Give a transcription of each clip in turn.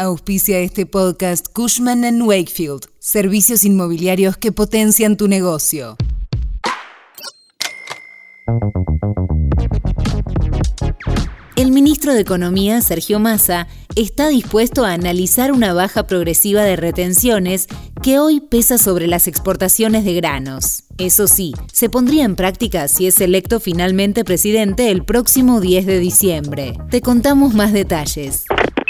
Auspicia este podcast Cushman ⁇ Wakefield, servicios inmobiliarios que potencian tu negocio. El ministro de Economía, Sergio Massa, está dispuesto a analizar una baja progresiva de retenciones que hoy pesa sobre las exportaciones de granos. Eso sí, se pondría en práctica si es electo finalmente presidente el próximo 10 de diciembre. Te contamos más detalles.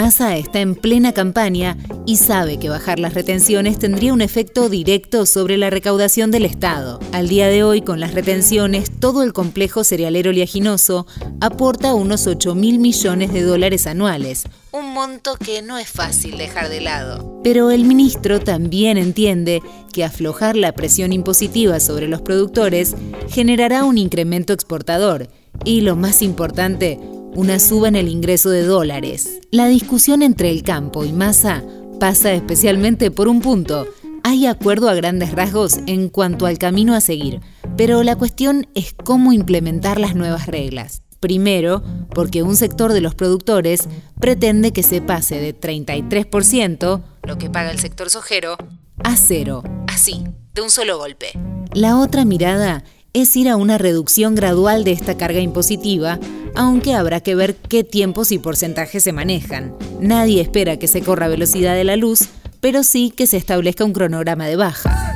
Massa está en plena campaña y sabe que bajar las retenciones tendría un efecto directo sobre la recaudación del Estado. Al día de hoy, con las retenciones, todo el complejo cerealero oleaginoso aporta unos 8 mil millones de dólares anuales, un monto que no es fácil dejar de lado. Pero el ministro también entiende que aflojar la presión impositiva sobre los productores generará un incremento exportador y, lo más importante, una suba en el ingreso de dólares. La discusión entre el campo y Massa pasa especialmente por un punto. Hay acuerdo a grandes rasgos en cuanto al camino a seguir, pero la cuestión es cómo implementar las nuevas reglas. Primero, porque un sector de los productores pretende que se pase de 33%, lo que paga el sector sojero, a cero, así, de un solo golpe. La otra mirada es ir a una reducción gradual de esta carga impositiva, aunque habrá que ver qué tiempos y porcentajes se manejan. Nadie espera que se corra velocidad de la luz, pero sí que se establezca un cronograma de baja.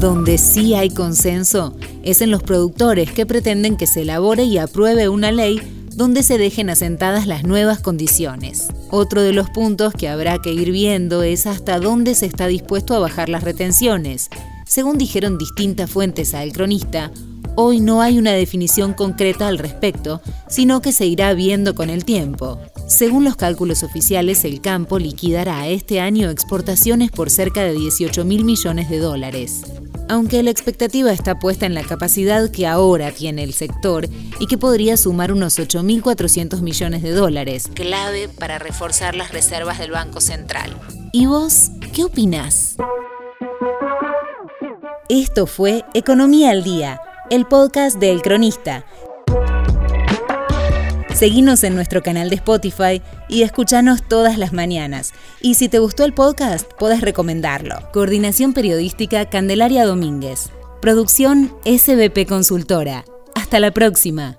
Donde sí hay consenso es en los productores que pretenden que se elabore y apruebe una ley donde se dejen asentadas las nuevas condiciones. Otro de los puntos que habrá que ir viendo es hasta dónde se está dispuesto a bajar las retenciones. Según dijeron distintas fuentes a El Cronista, hoy no hay una definición concreta al respecto, sino que se irá viendo con el tiempo. Según los cálculos oficiales, el campo liquidará este año exportaciones por cerca de 18 mil millones de dólares. Aunque la expectativa está puesta en la capacidad que ahora tiene el sector y que podría sumar unos 8.400 millones de dólares, clave para reforzar las reservas del Banco Central. ¿Y vos qué opinás? Esto fue Economía al Día, el podcast de El Cronista. Seguinos en nuestro canal de Spotify y escuchanos todas las mañanas. Y si te gustó el podcast, puedes recomendarlo. Coordinación Periodística Candelaria Domínguez. Producción SBP Consultora. Hasta la próxima.